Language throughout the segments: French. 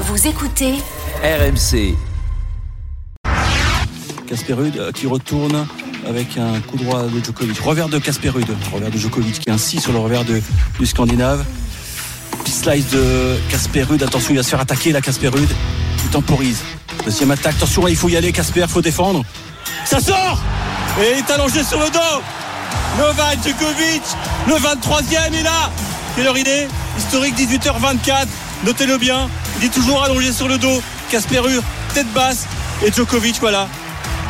Vous écoutez RMC. Casper Ruud euh, qui retourne avec un coup droit de Djokovic. Revers de Casper revers de Djokovic qui insiste sur le revers de, du Scandinave. Petit slice de Casper Ruud. Attention, il va se faire attaquer là, Casper Ruud. Il temporise. Deuxième attaque. Attention, il faut y aller, Casper, il faut défendre. Ça sort Et il est allongé sur le dos. Novak Djokovic, le 23e est là. Quelle heure il est? Historique 18h24. Notez-le bien. Il est toujours allongé sur le dos. Casper tête basse. Et Djokovic, voilà,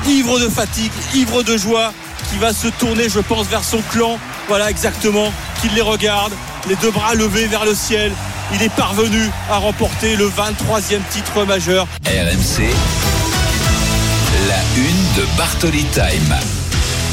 ivre de fatigue, ivre de joie, qui va se tourner, je pense, vers son clan. Voilà exactement, qu'il les regarde, les deux bras levés vers le ciel. Il est parvenu à remporter le 23e titre majeur. RMC. La une de Bartoli Time.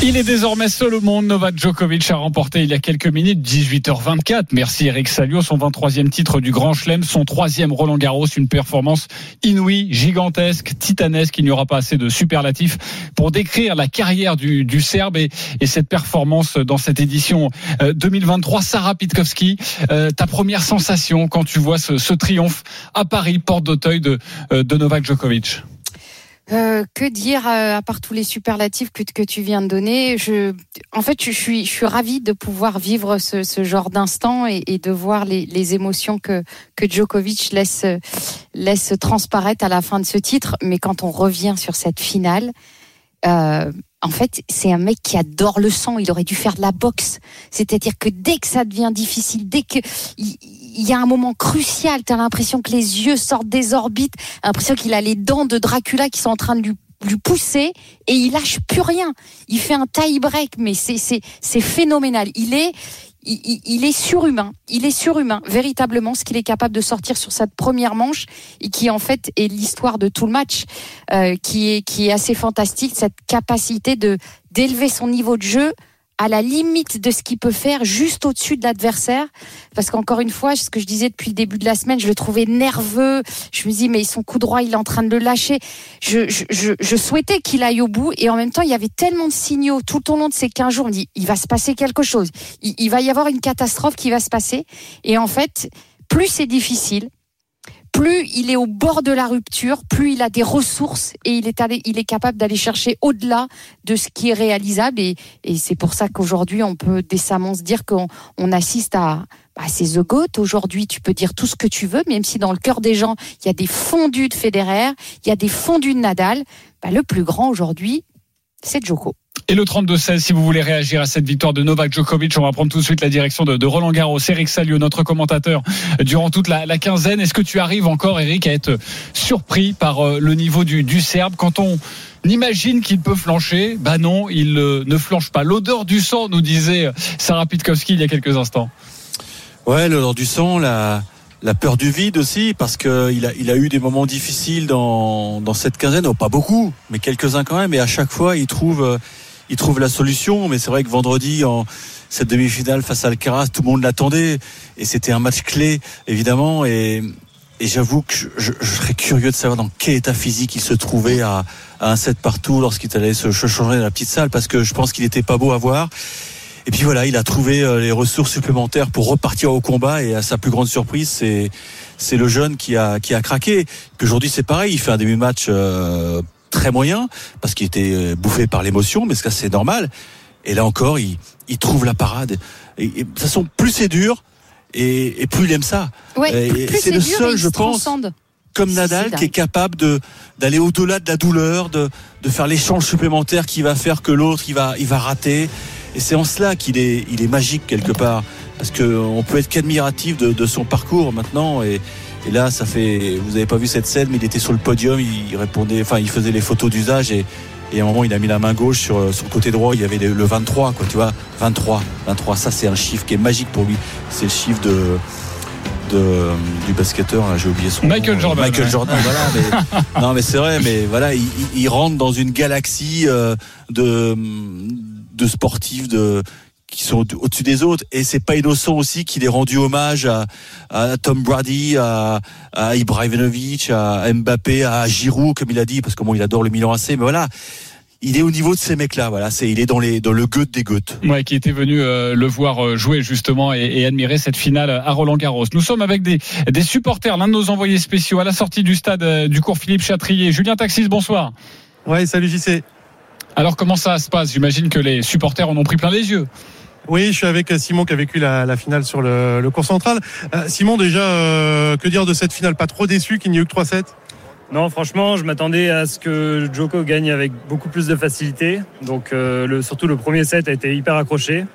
Il est désormais seul au monde. Novak Djokovic a remporté il y a quelques minutes, 18h24. Merci Eric Salio, son 23e titre du Grand Chelem, son troisième Roland Garros, une performance inouïe, gigantesque, titanesque. Il n'y aura pas assez de superlatifs pour décrire la carrière du, du Serbe et, et, cette performance dans cette édition 2023. Sarah Pitkowski, euh, ta première sensation quand tu vois ce, triomphe à Paris, porte d'Auteuil de, euh, de Novak Djokovic? Euh, que dire euh, à part tous les superlatifs que, tu viens de donner? Je, En fait, je suis, je suis ravie de pouvoir vivre ce, ce genre d'instant et, et, de voir les, les, émotions que, que Djokovic laisse, laisse transparaître à la fin de ce titre. Mais quand on revient sur cette finale, euh, en fait, c'est un mec qui adore le sang. Il aurait dû faire de la boxe. C'est-à-dire que dès que ça devient difficile, dès que il, il y a un moment crucial, tu as l'impression que les yeux sortent des orbites, l'impression qu'il a les dents de Dracula qui sont en train de lui lui pousser et il lâche plus rien. Il fait un tie break, mais c'est c'est phénoménal. Il est il, il, est surhumain. Il est surhumain, véritablement, ce qu'il est capable de sortir sur cette première manche et qui en fait est l'histoire de tout le match, euh, qui est qui est assez fantastique. Cette capacité de d'élever son niveau de jeu à la limite de ce qu'il peut faire, juste au-dessus de l'adversaire. Parce qu'encore une fois, ce que je disais depuis le début de la semaine, je le trouvais nerveux. Je me dis, mais son coup droit, il est en train de le lâcher. Je, souhaitais qu'il aille au bout. Et en même temps, il y avait tellement de signaux tout au long de ces 15 jours. On dit, il va se passer quelque chose. Il va y avoir une catastrophe qui va se passer. Et en fait, plus c'est difficile, plus il est au bord de la rupture, plus il a des ressources et il est, capable d'aller chercher au-delà de ce qui est réalisable. Et, c'est pour ça qu'aujourd'hui, on peut décemment se dire qu'on on assiste à, bah, c'est. Aujourd'hui, tu peux dire tout ce que tu veux, même si dans le cœur des gens, il y a des fondus de Federer, il y a des fondus de Nadal. Bah, le plus grand aujourd'hui, c'est Joko. Et le 32-16, si vous voulez réagir à cette victoire de Novak Djokovic, on va prendre tout de suite la direction de, de Roland Garros. Eric Salio, notre commentateur durant toute la, la quinzaine. Est-ce que tu arrives encore, Eric, à être surpris par euh, le niveau du, du Serbe? Quand on imagine qu'il peut flancher Bah non, il euh, ne flanche pas. L'odeur du sang, nous disait Sarah Pitkowski il y a quelques instants. Ouais, l'odeur du sang, la, la peur du vide aussi, parce qu'il a, il a eu des moments difficiles dans, cette quinzaine. Oh, pas beaucoup, mais quelques-uns quand même. Et à chaque fois, il trouve il trouve la solution. Mais c'est vrai que vendredi, en cette demi-finale face à Alcaraz, tout le monde l'attendait. Et c'était un match clé, évidemment. Et, j'avoue que je, serais curieux de savoir dans quel état physique il se trouvait à, à un set partout lorsqu'il allait se changer dans la petite salle, parce que je pense qu'il n'était pas beau à voir. Et puis voilà, il a trouvé les ressources supplémentaires pour repartir au combat. Et à sa plus grande surprise, c'est c'est le jeune qui a qui a craqué. Puis aujourd'hui, c'est pareil. Il fait un début de match euh, très moyen parce qu'il était bouffé par l'émotion, mais ça c'est normal. Et là encore, il, il trouve la parade. Et, et, de toute façon, plus c'est dur, et, et, plus il aime ça. Ouais, c'est le seul, je pense, transcende. comme Nadal, qui est capable de d'aller au-delà de la douleur, de, de faire l'échange supplémentaire qui va faire que l'autre il va il va rater. Et c'est en cela qu'il est il est magique quelque part, parce que on peut être qu'admiratif de, de son parcours maintenant et et là, ça fait, vous avez pas vu cette scène, mais il était sur le podium, il répondait, enfin, il faisait les photos d'usage et, et à un moment, il a mis la main gauche sur son côté droit, il y avait le 23, quoi, tu vois, 23, 23, ça c'est un chiffre qui est magique pour lui. C'est le chiffre de, de, du basketteur, j'ai oublié son Michael nom. Jordan. Michael ouais. Jordan, voilà. Mais, non, mais c'est vrai, mais voilà, il, il- il rentre dans une galaxie euh, de, de sportifs de qui sont au- au-dessus des autres et c'est pas innocent aussi qu'il ait rendu hommage à, à Tom Brady, à, à Ibrahimovic, à Mbappé, à Giroud comme il a dit parce que bon il adore le Milan AC mais voilà il est au niveau de ces mecs là voilà c'est il est dans les dans le goût des goûts Ouais, qui était venu euh, le voir euh, jouer justement et, et admirer cette finale à Roland Garros. Nous sommes avec des, des supporters, l'un de nos envoyés spéciaux à la sortie du stade euh, du cours Philippe Chatrier. Julien Taxis, bonsoir. Ouais, salut JC. Alors comment ça se passe? J'imagine que les supporters en ont pris plein les yeux. Oui, je suis avec Simon qui a vécu la, la finale sur le, le cours central. Euh, Simon, déjà, euh, que dire de cette finale? Pas trop déçu qu'il n'y ait eu que 3-7 Non, franchement, je m'attendais à ce que Joko gagne avec beaucoup plus de facilité. Donc, euh, le, surtout le premier set a été hyper accroché.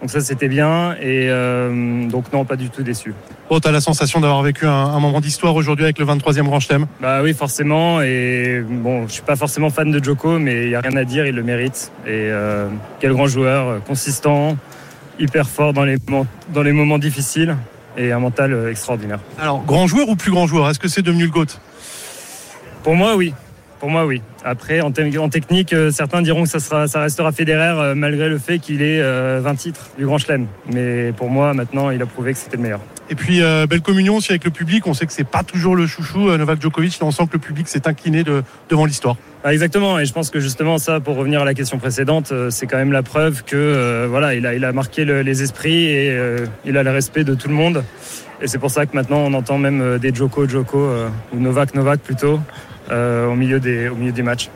Donc ça, c'était bien. Et euh, donc non, pas du tout déçu. Bon, t'as la sensation d'avoir vécu un, un moment d'histoire aujourd'hui avec le 23e Grand Chelem? Bah oui, forcément. Et bon, je suis pas forcément fan de Joko, mais il y a rien à dire, il le mérite. Et euh, quel grand joueur, euh, consistant, hyper fort dans les moments, dans les moments difficiles et un mental extraordinaire. Alors, grand joueur ou plus grand joueur? Est-ce que c'est devenu le GOAT? Pour moi, oui. Pour moi, oui. Après, en, te- en technique, euh, certains diront que ça, sera, ça restera Federer euh, malgré le fait qu'il ait euh, 20 titres du Grand Chelem. Mais pour moi, maintenant, il a prouvé que c'était le meilleur. Et puis, euh, belle communion aussi avec le public. On sait que c'est pas toujours le chouchou, euh, Novak Djokovic. Là, on sent que le public s'est incliné de, devant l'histoire. Ah, exactement. Et je pense que justement, ça, pour revenir à la question précédente, euh, c'est quand même la preuve que euh, voilà, il a, il a marqué le- les esprits et euh, il a le respect de tout le monde. Et c'est pour ça que maintenant, on entend même euh, des Joko, Joko euh, ou Novak, Novak plutôt euh, au milieu des, au milieu des matchs.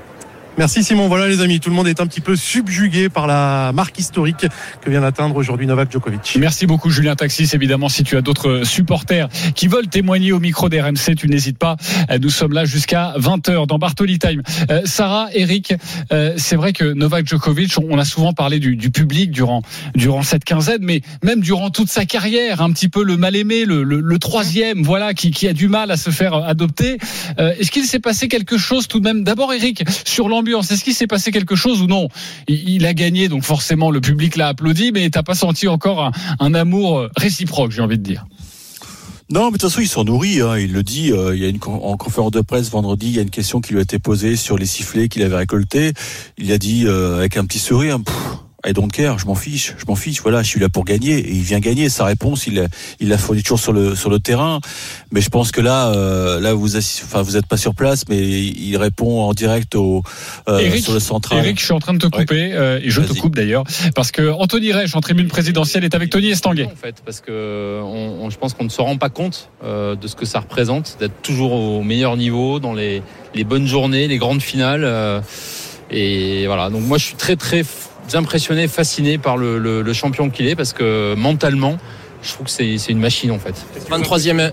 Merci Simon. Voilà les amis, tout le monde est un petit peu subjugué par la marque historique que vient d'atteindre aujourd'hui Novak Djokovic. Merci beaucoup Julien Taxis. Évidemment, si tu as d'autres supporters qui veulent témoigner au micro d'RMC, tu n'hésites pas. Euh, Nous sommes là jusqu'à 20h dans Bartoli Time. Euh, Sarah, Eric, euh, c'est vrai que Novak Djokovic, on a souvent parlé du, public durant, durant cette quinzaine, mais même durant toute sa carrière, un petit peu le mal-aimé, le, le, troisième, voilà, qui, qui a du mal à se faire adopter. Euh, Est-ce qu'il s'est passé quelque chose tout de même? D'abord Eric, sur l'ambiance, est-ce qu'il s'est passé quelque chose ou non? Il, a gagné, donc forcément le public l'a applaudi, mais t'as pas senti encore un, amour réciproque, j'ai envie de dire? Non, mais de toute façon, il s'en nourrit. Hein. Il le dit. euh, il y a une en conférence de presse vendredi, il y a une question qui lui a été posée sur les sifflets qu'il avait récoltés. Il a dit euh, avec un petit sourire, I don't care, je m'en fiche, je m'en fiche. Voilà, je suis là pour gagner et il vient gagner. Sa réponse, il l'a- il l'a fourni toujours sur le sur le terrain. Mais je pense que là, euh, là vous enfin vous êtes pas sur place, mais il répond en direct au euh, Eric, sur le central. Eric, je suis en train de te couper, euh, et je te coupe d'ailleurs, parce que Anthony Reich en tribune présidentielle est avec Tony Estanguet. En fait, parce que on, on- je pense qu'on ne se rend pas compte euh, de ce que ça représente d'être toujours au meilleur niveau dans les, les bonnes journées, les grandes finales. euh, et voilà. Donc moi, je suis très très impressionné, fasciné par le, le- le champion qu'il est, parce que mentalement, je trouve que c'est c'est une machine en fait. 23e.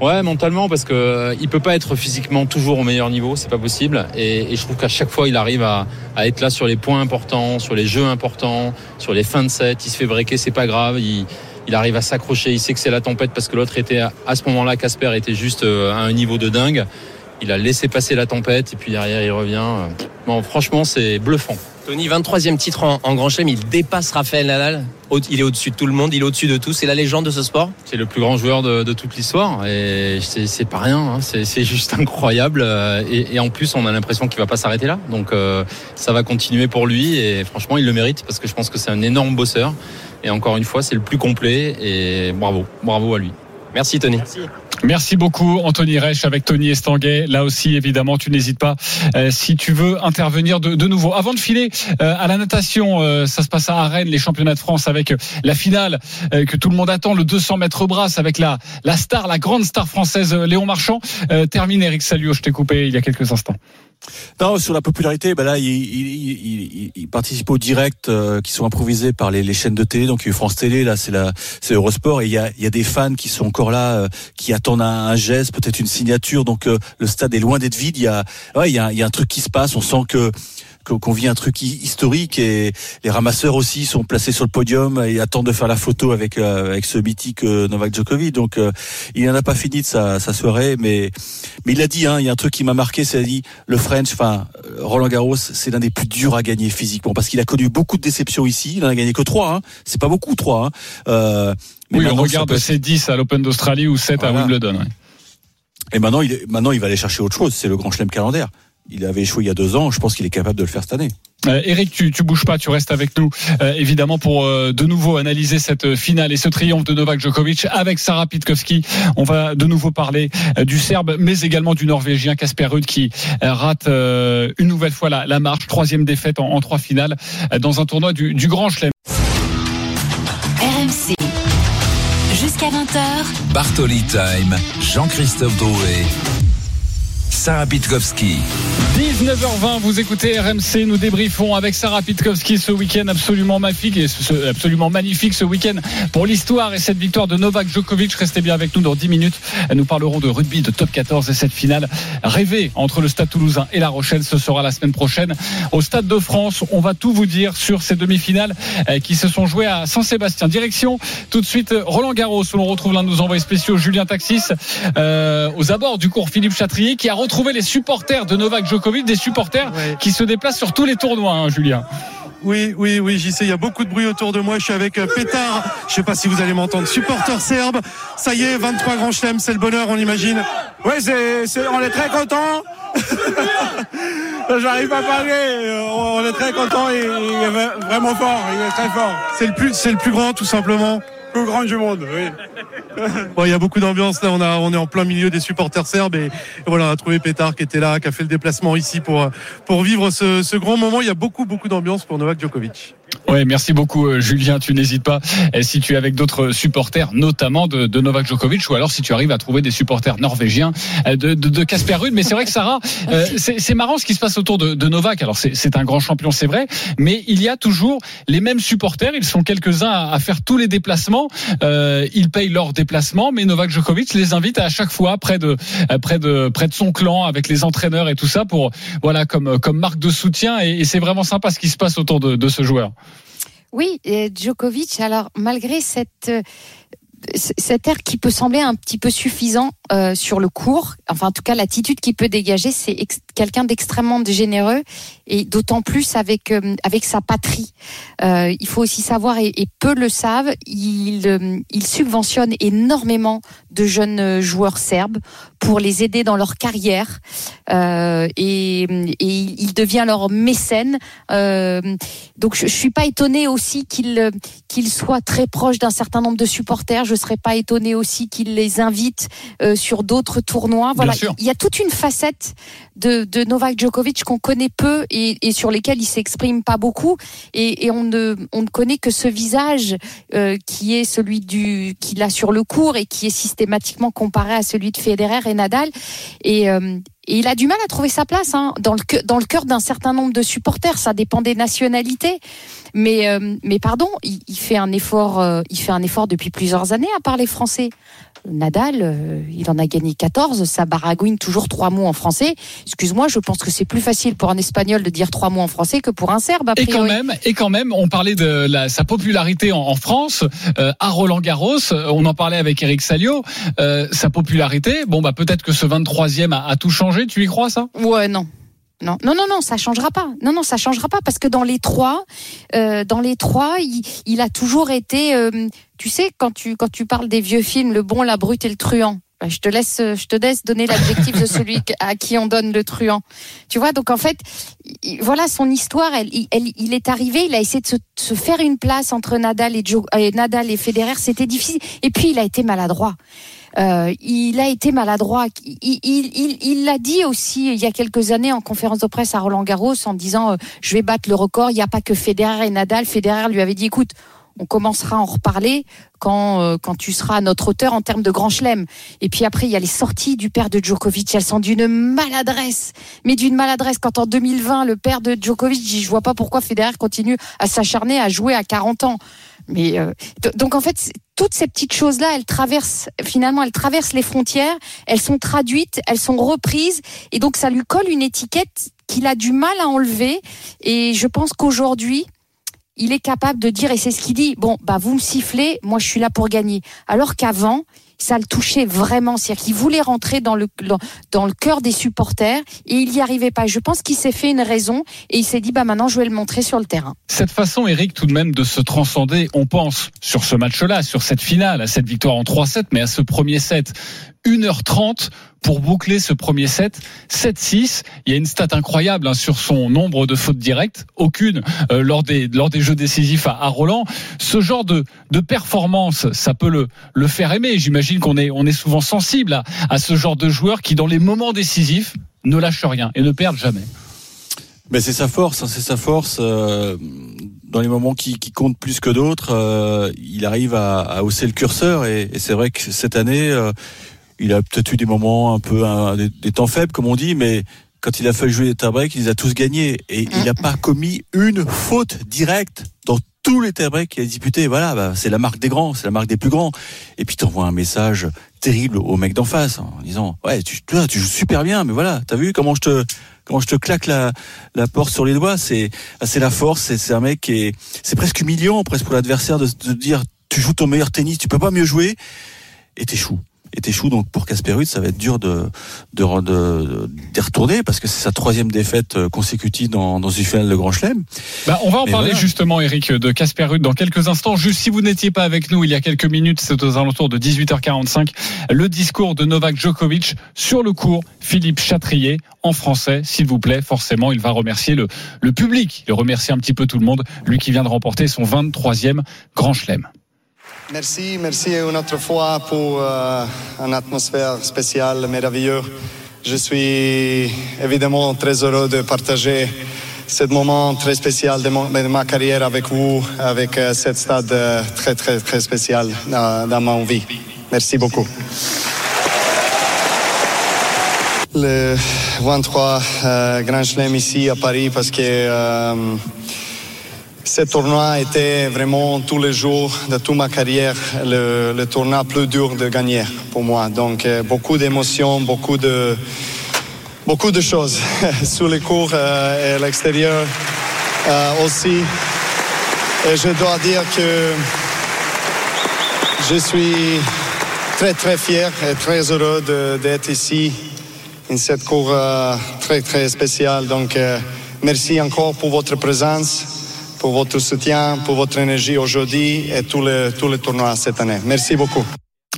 Ouais, mentalement, parce que euh, il peut pas être physiquement toujours au meilleur niveau, c'est pas possible. Et, et je trouve qu'à chaque fois, il arrive à, à être là sur les points importants, sur les jeux importants, sur les fins de set. Il se fait breaker, c'est pas grave. Il, il arrive à s'accrocher. Il sait que c'est la tempête parce que l'autre était à, à ce moment-là, Casper était juste euh, à un niveau de dingue. Il a laissé passer la tempête et puis derrière, il revient. Bon, franchement, c'est bluffant. Tony, 23e titre en, Grand Chelem, il dépasse Raphaël Nadal. Il est au-dessus de tout le monde, il est au-dessus de tout. C'est la légende de ce sport. C'est le plus grand joueur de, toute l'histoire et c'est pas rien. hein. C'est juste incroyable euh, et, et en plus on a l'impression qu'il va pas s'arrêter là. Donc euh, ça va continuer pour lui et franchement il le mérite parce que je pense que c'est un énorme bosseur et encore une fois c'est le plus complet et bravo, bravo à lui. Merci Tony. Merci beaucoup Anthony Reich avec Tony Estanguet. Là aussi évidemment tu n'hésites pas euh, si tu veux intervenir de, de nouveau. Avant de filer euh, à la natation, euh, ça se passe à Rennes, les championnats de France avec euh, la finale euh, que tout le monde attend, le 200 mètres brasse avec la, la star, la grande star française euh, Léon Marchand. Euh, termine Eric Salio, je t'ai coupé il y a quelques instants. Non, sur la popularité, ben là, il, il, il, il- participe aux directs euh, qui sont improvisés par les, les chaînes de télé. Donc, il y a France Télé, là, c'est la, c'est Eurosport, et il y a, il y a des fans qui sont encore là, euh, qui attendent un, un geste, peut-être une signature. Donc, euh, le stade est loin d'être vide. Il y a, ouais, il y a, il y a un truc qui se passe. On sent que qu'on vit un truc hi- historique et les ramasseurs aussi sont placés sur le podium et attendent de faire la photo avec euh, avec ce mythique euh, Novak Djokovic. Donc euh, il n'en a pas fini de sa, sa soirée, mais mais il a dit, hein, il y a un truc qui m'a marqué, c'est a dit le French, enfin Roland Garros, c'est l'un des plus durs à gagner physiquement parce qu'il a connu beaucoup de déceptions ici. Il en a gagné que trois, hein. c'est pas beaucoup trois. Hein. Euh, Mais Oui, on regarde peut ses 10 à l'Open d'Australie ou 7 à. Wimbledon. ouais. Et maintenant, il, maintenant, il va aller chercher autre chose. C'est le Grand Chelem calendaire. Il avait échoué il y a deux ans. Je pense qu'il est capable de le faire cette année. Euh, Eric, tu, tu bouges pas, tu restes avec nous, euh, évidemment, pour euh, de nouveau analyser cette finale et ce triomphe de Novak Djokovic avec Sarah Pitkowski. On va de nouveau parler euh, du Serbe, mais également du Norvégien Casper Ruud qui euh, rate euh, une nouvelle fois la, la marche, troisième défaite en, en trois finales euh, dans un tournoi du, du Grand Chelem. RMC. Jusqu'à 20h, Bartoli Time, Jean-Christophe Drouet, Sarah Pitkowski. 19h20, vous écoutez RMC, nous débriefons avec Sarah Pitkowski ce week-end absolument magnifique et ce- absolument magnifique ce week-end pour l'histoire et cette victoire de Novak Djokovic. Restez bien avec nous dans 10 minutes. Nous parlerons de rugby, de top 14 et cette finale rêvée entre le Stade Toulousain et La Rochelle. Ce sera la semaine prochaine au Stade de France. On va tout vous dire sur ces demi-finales euh, qui se sont jouées à Saint-Sébastien. Direction tout de suite Roland Garros où l'on retrouve l'un de nos envoyés spéciaux, Julien Taxis, euh, aux abords du cours Philippe Chatrier qui a retrouvé les supporters de Novak Djokovic, des supporters Ouais. qui se déplacent sur tous les tournois, hein, Julien. Oui, oui, oui, j'y sais, il y a beaucoup de bruit autour de moi. Je suis avec euh, Pétard, je sais pas si vous allez m'entendre, supporter serbe. Ça y est, 23 grands chelems, c'est le bonheur, on imagine. Oui, c'est, c'est- on est très content. J'arrive à parler. On est très content. Il, il est vra- vraiment fort. Il est très fort. C'est le plus, c'est le plus grand, tout simplement. Plus grand du monde. Oui. Bon, il y a beaucoup d'ambiance là. On a, on est en plein milieu des supporters serbes et, voilà, on a trouvé Pétard qui était là, qui a fait le déplacement ici pour pour vivre ce, ce grand moment. Il y a beaucoup, beaucoup d'ambiance pour Novak Djokovic. Oui, merci beaucoup euh, Julien. Tu n'hésites pas si tu es avec d'autres supporters, notamment de, de Novak Djokovic, ou alors si tu arrives à trouver des supporters norvégiens euh, de, Casper Ruud. Mais c'est vrai que Sarah, euh, c'est marrant ce qui se passe autour de, de Novak. Alors c'est c'est un grand champion, c'est vrai, mais il y a toujours les mêmes supporters. Ils sont quelques-uns à, à faire tous les déplacements. Euh, ils payent leurs déplacements, mais Novak Djokovic les invite à chaque fois près de euh, près de près de son clan avec les entraîneurs et tout ça pour voilà comme comme marque de soutien. Et, et c'est vraiment sympa ce qui se passe autour de, de ce joueur. Oui, Djokovic, alors malgré cette, euh, cet air qui peut sembler un petit peu suffisant euh, sur le court, enfin en tout cas l'attitude qu'il peut dégager, c'est quelqu'un d'extrêmement généreux et d'autant plus avec euh, avec sa patrie. Euh, il faut aussi savoir et, peu le savent, il euh, il subventionne énormément de jeunes euh, joueurs serbes pour les aider dans leur carrière euh, et, et il devient leur mécène. Donc je, je suis pas étonnée aussi qu'il qu'il soit très proche d'un certain nombre de supporters. Serais pas étonnée aussi qu'il les invite euh, sur d'autres tournois. Voilà, il y a toute une facette de, de Novak Djokovic qu'on connaît peu et, et sur lesquels il s'exprime pas beaucoup. Et, et on ne on ne connaît que ce visage euh, qui est celui du qu'il a sur le court et qui est systématiquement comparé à celui de Federer et Nadal. Et euh, et il a du mal à trouver sa place hein, dans le dans cœur d'un certain nombre de supporters. Ça dépend des nationalités, mais euh, pardon, il, il fait un effort, euh, il fait un effort depuis plusieurs années à parler français. Nadal, euh, il en a gagné 14, ça baragouine toujours trois mots en français. Excuse-moi, je pense que c'est plus facile pour un espagnol de dire trois mots en français que pour un serbe. A Et quand même, et quand même, on parlait de la, sa popularité en, en France euh, à Roland Garros. euh, On en parlait avec Eric Salio. Euh, sa popularité, bon bah peut-être que ce 23e a, a tout changé. Tu y crois ça? Ouais, non. Non, non, non, non, ça changera pas. Non, non, ça changera pas parce que dans les trois, euh, dans les trois, il, a toujours été. euh, tu sais, quand tu quand tu parles des vieux films, le bon, la brute et le truand. Bah, Je te laisse, je te laisse donner l'adjectif de celui à qui on donne le truand. Tu vois, donc en fait, il- voilà son histoire. Il- est arrivé, il a essayé de se, faire une place entre Nadal et, Nadal et Federer. C'était difficile. Et puis il a été maladroit. Euh, il a été maladroit. Il l'a dit aussi il y a quelques années en conférence de presse à Roland Garros en disant euh, je vais battre le record. Il n'y a pas que Federer et Nadal. Federer lui avait dit écoute, on commencera à en reparler quand euh, quand tu seras notre hauteur en termes de grand chelem. Et puis après il y a les sorties du père de Djokovic. Elles sont d'une maladresse, mais d'une maladresse. Quand en 2020 le père de Djokovic je vois pas pourquoi Federer continue à s'acharner à jouer à 40 ans. Mais euh, donc en fait, toutes ces petites choses-là, elles traversent finalement, elles traversent les frontières, elles sont traduites, elles sont reprises, et donc ça lui colle une étiquette qu'il a du mal à enlever. Et je pense qu'aujourd'hui, il est capable de dire, et c'est ce qu'il dit, bon, bah vous me sifflez, moi je suis là pour gagner. Alors qu'avant, ça le touchait vraiment. C'est-à-dire qu'il voulait rentrer dans le, dans, le cœur des supporters et il n'y arrivait pas. Je pense qu'il s'est fait une raison et il s'est dit, bah maintenant, je vais le montrer sur le terrain. Cette façon, Eric, tout de même, de se transcender, on pense sur ce match-là, sur cette finale, à cette victoire en 3-7, mais à ce premier set. 1h30 pour boucler ce premier set. 7-6. Il y a une stat incroyable hein, sur son nombre de fautes directes. Aucune euh, lors, des, lors des jeux décisifs à, à Roland. Ce genre de, de performance, ça peut le, le faire aimer. J'imagine qu'on est, on est souvent sensible à, à ce genre de joueurs qui, dans les moments décisifs, ne lâchent rien et ne perdent jamais. Mais c'est sa force, hein, c'est sa force. euh, dans les moments qui, qui comptent plus que d'autres, euh, il arrive à, à hausser le curseur. Et, et c'est vrai que cette année, euh, il a peut-être eu des moments un peu des, temps faibles, comme on dit, mais quand il a fallu jouer les tie-breaks, il les a tous gagnés. Et il n'a pas commis une faute directe dans tous les tie-breaks qu'il a disputés. Voilà, bah, c'est la marque des grands, c'est la marque des plus grands. Et puis t'envoies un message terrible au mec d'en face en disant ouais tu, tu joues super bien mais voilà t'as vu comment je te comment je te claque la, la porte sur les doigts? C'est ah, c'est la force c'est un mec qui est c'est presque humiliant presque pour l'adversaire de, de dire tu joues ton meilleur tennis tu peux pas mieux jouer et t'échoues et t'échoues donc pour Casper Ruud ça va être dur de de, de, de- d'y retourner parce que c'est sa troisième défaite euh, consécutive dans, dans une finale de Grand Chelem Bah, on va en Mais parler voilà. justement, Eric, de Casper Ruud dans quelques instants. Juste si vous n'étiez pas avec nous il y a quelques minutes, c'est aux alentours de 18h45, le discours de Novak Djokovic sur le cours Philippe Chatrier en français, s'il vous plaît. Forcément, il va remercier le, le public. Il remercie un petit peu tout le monde, lui qui vient de remporter son 23e Grand Chelem. Merci, merci une autre fois pour euh, une atmosphère spéciale, merveilleuse. Je suis évidemment très heureux de partager ce moment très spécial de, ma carrière avec vous, avec euh, cette stade euh, très très très spécial dans, ma vie. Merci beaucoup. Le 23 euh, Grand Chelem ici à Paris parce que ce tournoi était vraiment tous les jours de toute ma carrière le, le tournoi plus dur de gagner pour moi. Donc euh, beaucoup d'émotions, beaucoup de, beaucoup de choses sur les cours euh, et à l'extérieur euh, aussi. Et je dois dire que je suis très très fier et très heureux d'être ici in cette cour euh, très très spéciale. Donc merci encore pour votre présence, pour votre soutien, pour votre énergie aujourd'hui et tous les, tous les tournois cette année. Merci beaucoup.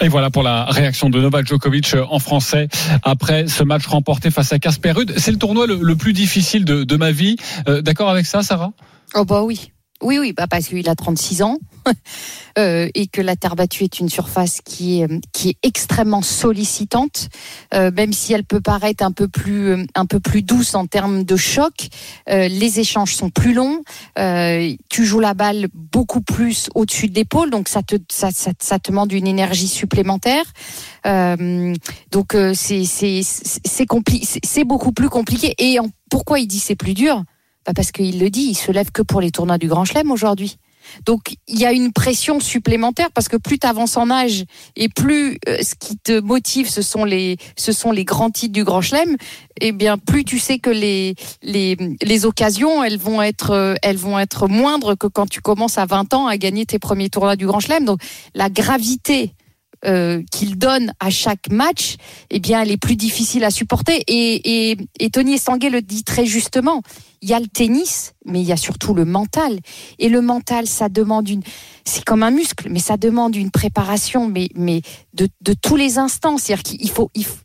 Et voilà pour la réaction de Novak Djokovic en français après ce match remporté face à Casper Ruud. C'est le tournoi le, le plus difficile de, de ma vie. Euh, D'accord avec ça, Sarah? Oh bah oui. Oui, oui, bah parce qu'il a 36 ans euh, et que la terre battue est une surface qui est, qui est extrêmement sollicitante, euh, même si elle peut paraître un peu plus, euh, un peu plus douce en termes de choc. euh, les échanges sont plus longs. tu joues la balle beaucoup plus au-dessus de l'épaule, donc ça te, ça, ça, ça te demande une énergie supplémentaire. Donc c'est c'est c'est beaucoup plus compliqué. Et pourquoi il dit c'est plus dur? Bah Parce qu'il le dit, il se lève que pour les tournois du Grand Chelem aujourd'hui. Donc il y a une pression supplémentaire parce que plus tu avances en âge et plus euh, ce qui te motive ce sont les ce sont les grands titres du Grand Chelem, et bien plus tu sais que les les les occasions elles vont être euh, elles vont être moindres que quand tu commences à 20 ans à gagner tes premiers tournois du Grand Chelem. Donc la gravité euh, qu'il donne à chaque match, eh bien, elle est plus difficile à supporter. Et, et, Tony Estanguet le dit très justement. Il y a le tennis, mais il y a surtout le mental. Et le mental, ça demande une, c'est comme un muscle, mais ça demande une préparation, mais, mais de, de tous les instants. C'est-à-dire qu'il faut, il, faut-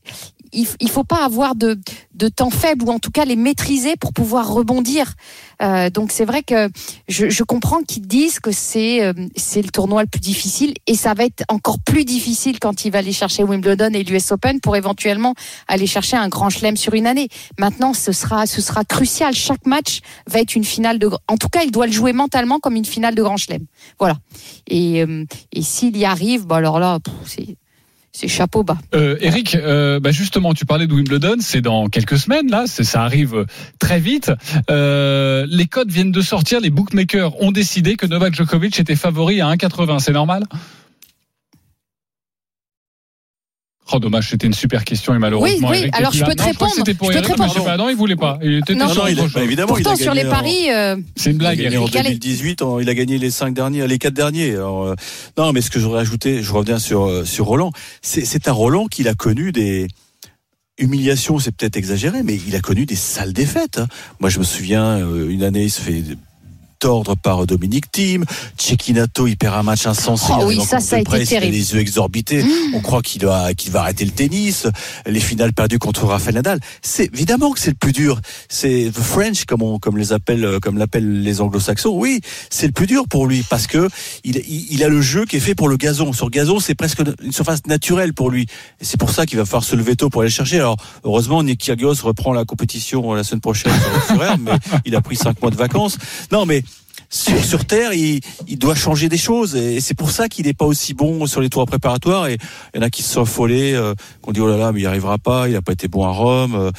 il, il faut pas avoir de, de temps faible ou en tout cas les maîtriser pour pouvoir rebondir. Euh, donc c'est vrai que je, je comprends qu'ils disent que c'est euh, le tournoi le plus difficile et ça va être encore plus difficile quand il va aller chercher Wimbledon et l'US Open pour éventuellement aller chercher un grand chelem sur une année. Maintenant, ce sera ce sera crucial. Chaque match va être une finale de. En tout cas, il doit le jouer mentalement comme une finale de grand chelem. Voilà. Et euh, et s'il y arrive, bah alors là, c'est c'est chapeau bas. Euh, Eric, euh, bah justement, tu parlais de Wimbledon, c'est dans quelques semaines là, ça arrive euh, très vite. Euh, les codes viennent de sortir, les bookmakers ont décidé que Novak Djokovic était favori à 1,80, c'est normal? Oh dommage, c'était une super question et malheureusement. Oui, oui, Eric alors je peux te Non, crois que répondre. Je peux te répondre. non, il voulait pas. Il était Non, Non, il a- bah, évidemment, il a Pourtant, sur les en- paris, euh, C'est une Il a blague. gagné en Calais. 2018, en- il a gagné les cinq derniers, les quatre derniers. Alors, euh, non, mais ce que j'aurais ajouté, je reviens sur euh, sur Roland. C'est un Roland qu'il a connu des humiliations, c'est peut-être exagéré, mais il a connu des sales défaites. hein. Moi, je me souviens, une année, il se fait tordre par Dominique Thiem. Cecchinato, il perd un match insensé. Oh oui, ça, ça a été terrible. les yeux exorbités. On croit qu'il va, qu'il va arrêter le tennis. Les finales perdues contre Rafael Nadal. C'est évidemment que c'est le plus dur. C'est the French, comme on, comme les appelle, euh, comme l'appellent les Anglo-Saxons. Oui, c'est le plus dur pour lui parce que il, il, il a le jeu qui est fait pour le gazon. Sur gazon, c'est presque une surface naturelle pour lui. Et c'est pour ça qu'il va falloir se lever tôt pour aller le chercher. Alors, heureusement, Nick Kyrgios reprend la compétition la semaine prochaine sur, mais il a pris cinq mois de vacances. Non, mais sur, sur terre, il, il doit changer des choses et c'est pour ça qu'il n'est pas aussi bon sur les tours préparatoires. Et il y en a qui se sont affolés, euh, qui ont dit oh là là, mais il n'y arrivera pas, il n'a pas été bon à Rome. Euh,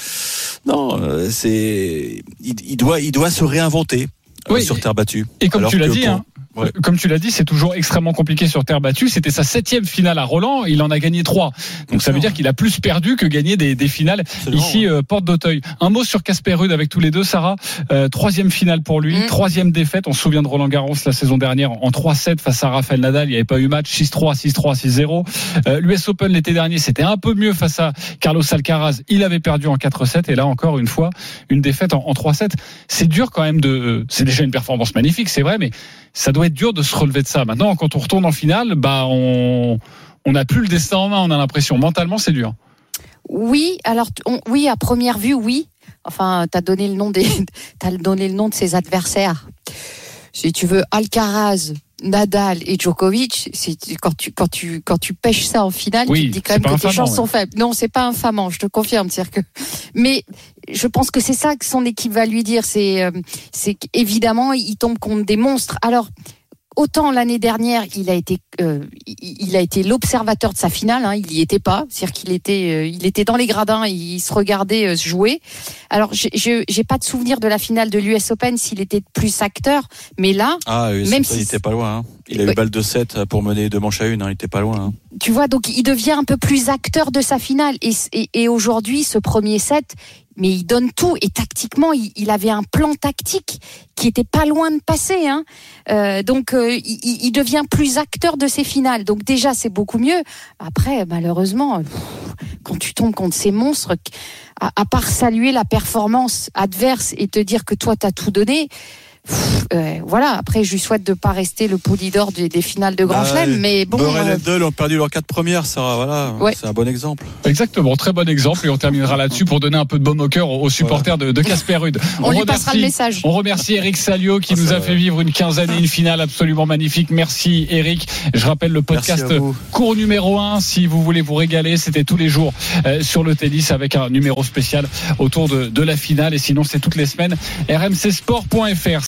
non, euh, c'est il, il doit il doit se réinventer euh, Oui, sur terre battue. Et comme Alors tu l'as dit, hein, Ouais. comme tu l'as dit, c'est toujours extrêmement compliqué sur terre battue. C'était sa septième finale à Roland, il en a gagné trois. Donc ça veut dire qu'il a plus perdu que gagné des, des finales Absolument, ici euh, porte d'Auteuil. Un mot sur Casper Ruud avec tous les deux, Sarah. Euh, troisième finale pour lui, Mm. troisième défaite. On se souvient de Roland Garros la saison dernière en 3-7 face à Rafael Nadal. Il n'y avait pas eu match 6-3, 6-3, 6-0. Euh, L'US Open l'été dernier, c'était un peu mieux face à Carlos Alcaraz. Il avait perdu en 4-7 et là encore une fois une défaite en, en 3-7. C'est dur quand même de. euh, C'est déjà une performance magnifique, c'est vrai, mais ça doit être dur de se relever de ça. Maintenant, quand on retourne en finale, bah on on n'a plus le destin en main. On a l'impression mentalement c'est dur. Oui, alors on- oui, à première vue, oui. Enfin, t'as donné le nom des, t'as donné le nom de ses adversaires. Si tu veux, Alcaraz, Nadal et Djokovic, c'est quand tu quand tu quand tu pêches ça en finale, Oui, tu te dis quand c'est même que tes chances sont faibles. Non, c'est pas infamant, je te confirme. C'est-à-dire que, mais je pense que c'est ça que son équipe va lui dire. C'est euh, c'est qu'évidemment, il tombe contre des monstres. Alors. Autant l'année dernière, il a été, euh, il a été l'observateur de sa finale. Hein, il y était pas, c'est-à-dire qu'il était, euh, il était dans les gradins, il se regardait euh, se jouer. Alors, je j'ai pas de souvenir de la finale de l'US Open s'il était plus acteur, mais là, Ah, oui, Même ça, si il était pas loin. hein. Il a eu balle de 7 pour mener deux manches à une. hein. Il était pas loin. tu vois, donc il devient un peu plus acteur de sa finale. Et, et, et aujourd'hui, ce premier set, mais il donne tout. Et tactiquement, il, avait un plan tactique qui était pas loin de passer. Hein. Euh, donc, euh, il, devient plus acteur de ses finales. Donc déjà, c'est beaucoup mieux. Après, malheureusement, quand tu tombes contre ces monstres, à, à part saluer la performance adverse et te dire que toi, t'as tout donné. Pff, euh, voilà, après je lui souhaite de pas rester le polydor des, des finales de Grand Bah, Chelem, mais bon, Burrell euh, et ont perdu leurs quatre premières. Ça, voilà, Ouais. c'est un bon exemple. Exactement, très bon exemple et on terminera là-dessus pour donner un peu de baume au cœur aux supporters de, de Casper Ruud. on, lui passera le message. On remercie Eric Salio qui Ah, nous a fait vivre une quinzaine et une finale absolument magnifique. Merci Eric. Je rappelle le podcast cours numéro 1 si vous voulez vous régaler. C'était tous les jours euh, sur le tennis avec un numéro spécial autour de, de la finale et sinon c'est toutes les semaines rmcsport.fr.